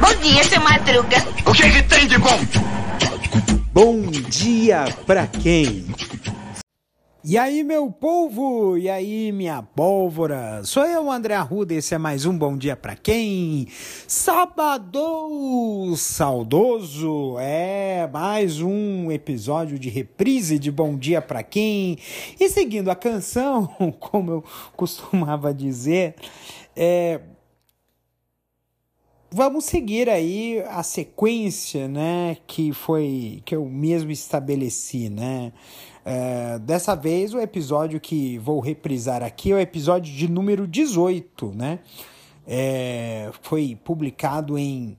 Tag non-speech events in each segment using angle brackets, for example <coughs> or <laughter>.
Bom dia, seu Madruga. O que, que tem de bom? Bom dia pra quem? E aí, meu povo? E aí, minha pólvora? Sou eu, André Arruda, esse é mais um Bom Dia Pra Quem? Sábado saudoso! É, mais um episódio de reprise de Bom Dia Pra Quem? E seguindo a canção, <laughs> como eu costumava dizer, é... Vamos seguir aí a sequência, né, que foi que eu mesmo estabeleci, né? É, dessa vez, o episódio que vou reprisar aqui é o episódio de número 18, né? É, foi publicado em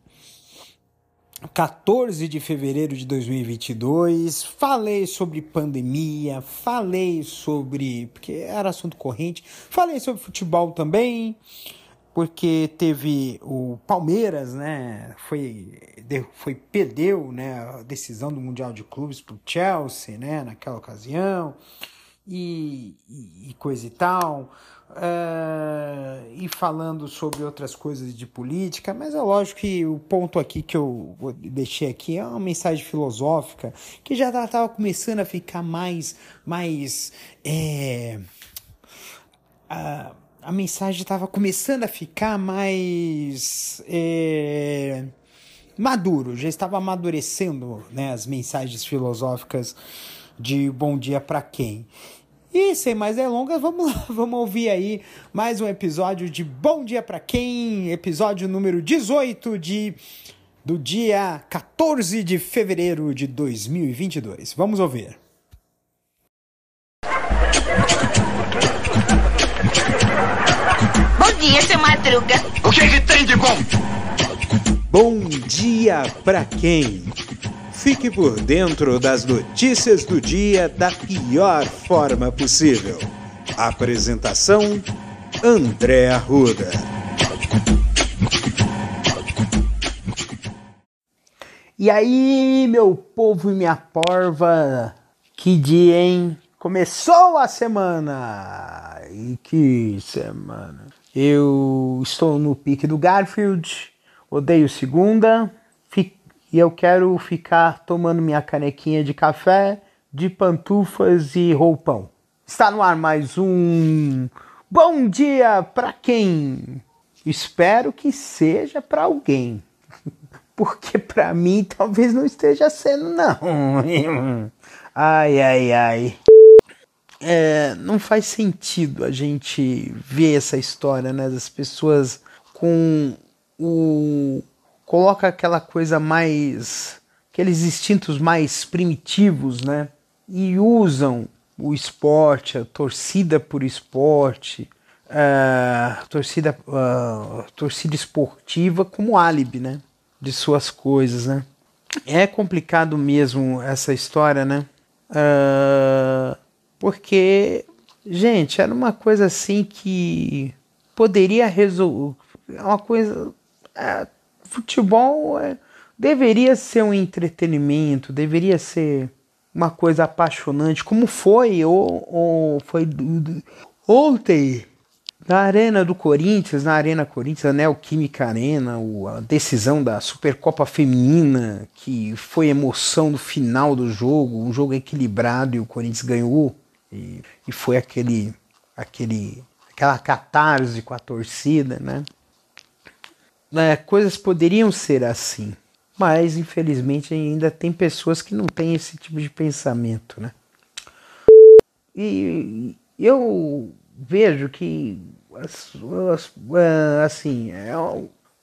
14 de fevereiro de 2022. Falei sobre pandemia, falei sobre. porque era assunto corrente, falei sobre futebol também porque teve o Palmeiras, né, foi, foi perdeu, né, a decisão do Mundial de Clubes para o Chelsea, né, naquela ocasião, e, e, e coisa e tal, uh, e falando sobre outras coisas de política, mas é lógico que o ponto aqui que eu deixei aqui é uma mensagem filosófica que já estava começando a ficar mais, mais, é, uh, a mensagem estava começando a ficar mais é, maduro, já estava amadurecendo né, as mensagens filosóficas de Bom Dia para Quem. E sem mais delongas, vamos lá, <laughs> vamos ouvir aí mais um episódio de Bom Dia para Quem, episódio número 18 de do dia 14 de fevereiro de 2022. Vamos ouvir. Dia, seu Madruga. O que, que tem de bom? Bom dia pra quem? Fique por dentro das notícias do dia da pior forma possível. Apresentação: André Arruda. E aí, meu povo e minha porva, que dia, hein? Começou a semana! E que semana! Eu estou no pique do Garfield, odeio segunda, e eu quero ficar tomando minha canequinha de café, de pantufas e roupão. Está no ar mais um Bom Dia para quem? Espero que seja para alguém. <laughs> Porque para mim talvez não esteja sendo não. <laughs> Ai ai ai é, não faz sentido a gente ver essa história, né, das pessoas com o coloca aquela coisa mais aqueles instintos mais primitivos, né, e usam o esporte, a torcida por esporte, a torcida, a torcida esportiva como álibi, né, de suas coisas, né. É complicado mesmo essa história, né. Uh, porque, gente, era uma coisa assim que poderia resolver. É uma coisa. É, futebol é, deveria ser um entretenimento, deveria ser uma coisa apaixonante, como foi ou, ou foi ontem na Arena do Corinthians, na Arena Corinthians, a Neoquímica Arena, a decisão da Supercopa Feminina, que foi emoção no final do jogo, um jogo equilibrado e o Corinthians ganhou. E, e foi aquele, aquele, aquela catarse com a torcida, né? É, coisas poderiam ser assim, mas infelizmente ainda tem pessoas que não têm esse tipo de pensamento, né? E eu vejo que é, assim é,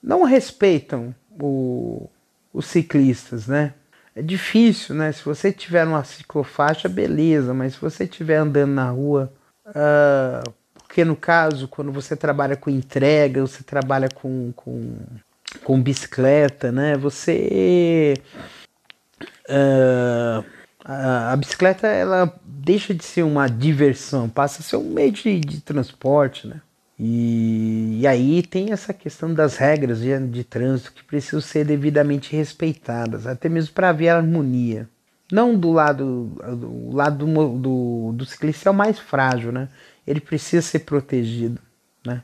não respeitam o, os ciclistas, né? É difícil, né? Se você tiver uma ciclofaixa, beleza, mas se você estiver andando na rua, uh, porque no caso, quando você trabalha com entrega, você trabalha com, com, com bicicleta, né? Você. Uh, a, a, bicicleta ela deixa de ser uma diversão, passa a ser um meio de, de transporte, né? E, e, aí tem essa questão das regras de, de trânsito que precisam ser devidamente respeitadas, até mesmo para haver harmonia. Não do lado, do lado do, do, do, ciclista é o mais frágil, né? Ele precisa ser protegido, né?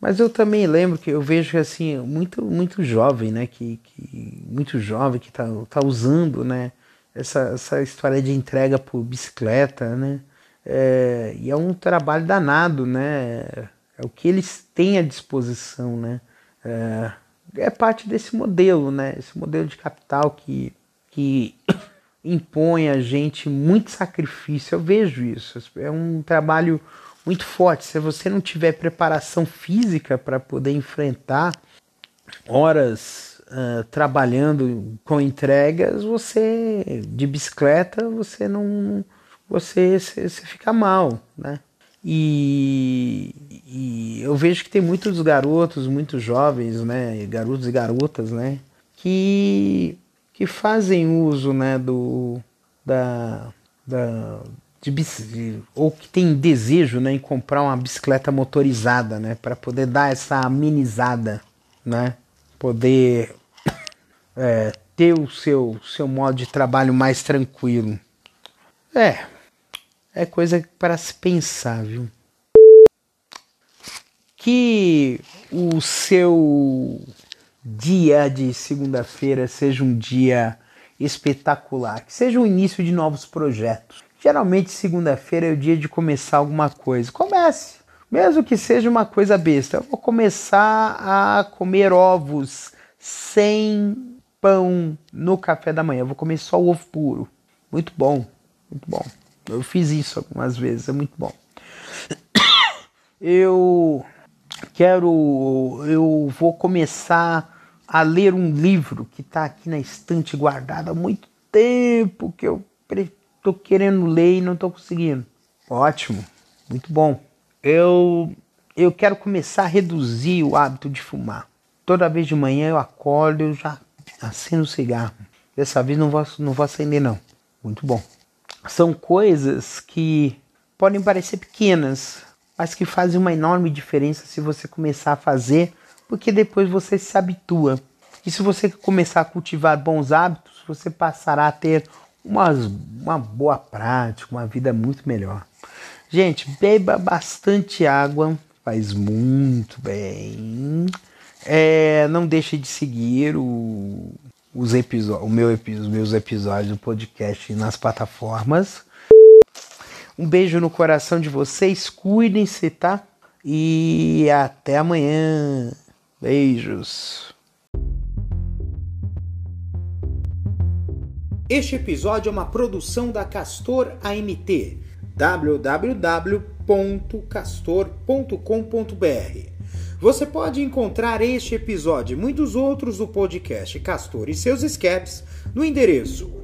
Mas eu também lembro que eu vejo assim, muito, muito jovem, né? Que, que muito jovem que tá, tá usando, né? Essa, essa história de entrega por bicicleta, né? É, e é um trabalho danado, né? É o que eles têm à disposição, né? É, é parte desse modelo, né? Esse modelo de capital que, que <coughs> impõe a gente muito sacrifício. Eu vejo isso. É um trabalho muito forte. Se você não tiver preparação física para poder enfrentar horas uh, trabalhando com entregas, você de bicicleta você não você, você, você fica mal, né? E, e, eu vejo que tem muitos garotos, muitos jovens, né, garotos e garotas, né, que, que fazem uso, né, do da, da de, ou que tem desejo, né, em comprar uma bicicleta motorizada, né, para poder dar essa amenizada, né, poder <coughs> é, ter o seu seu modo de trabalho mais tranquilo. É, é coisa para se pensar, viu? Que o seu dia de segunda-feira seja um dia espetacular, que seja o início de novos projetos. Geralmente segunda-feira é o dia de começar alguma coisa. Comece, mesmo que seja uma coisa besta. Eu vou começar a comer ovos sem pão no café da manhã. Eu vou comer só o ovo puro. Muito bom, muito bom. Eu fiz isso algumas vezes, é muito bom. <coughs> Eu quero, eu vou começar a ler um livro que está aqui na estante guardado há muito tempo que eu estou querendo ler e não estou conseguindo. Ótimo, muito bom. Eu eu quero começar a reduzir o hábito de fumar. Toda vez de manhã eu acordo, eu já acendo o cigarro. Dessa vez não vou, não vou acender não. Muito bom são coisas que podem parecer pequenas, mas que fazem uma enorme diferença se você começar a fazer, porque depois você se habitua. E se você começar a cultivar bons hábitos, você passará a ter uma, uma boa prática, uma vida muito melhor. Gente, beba bastante água, faz muito bem. É, não deixe de seguir o os, o meu, os meus episódios do podcast nas plataformas. Um beijo no coração de vocês, cuidem-se, tá? E até amanhã. Beijos. Este episódio é uma produção da Castor AMT. www.castor.com.br você pode encontrar este episódio e muitos outros do podcast Castor e seus escapes no endereço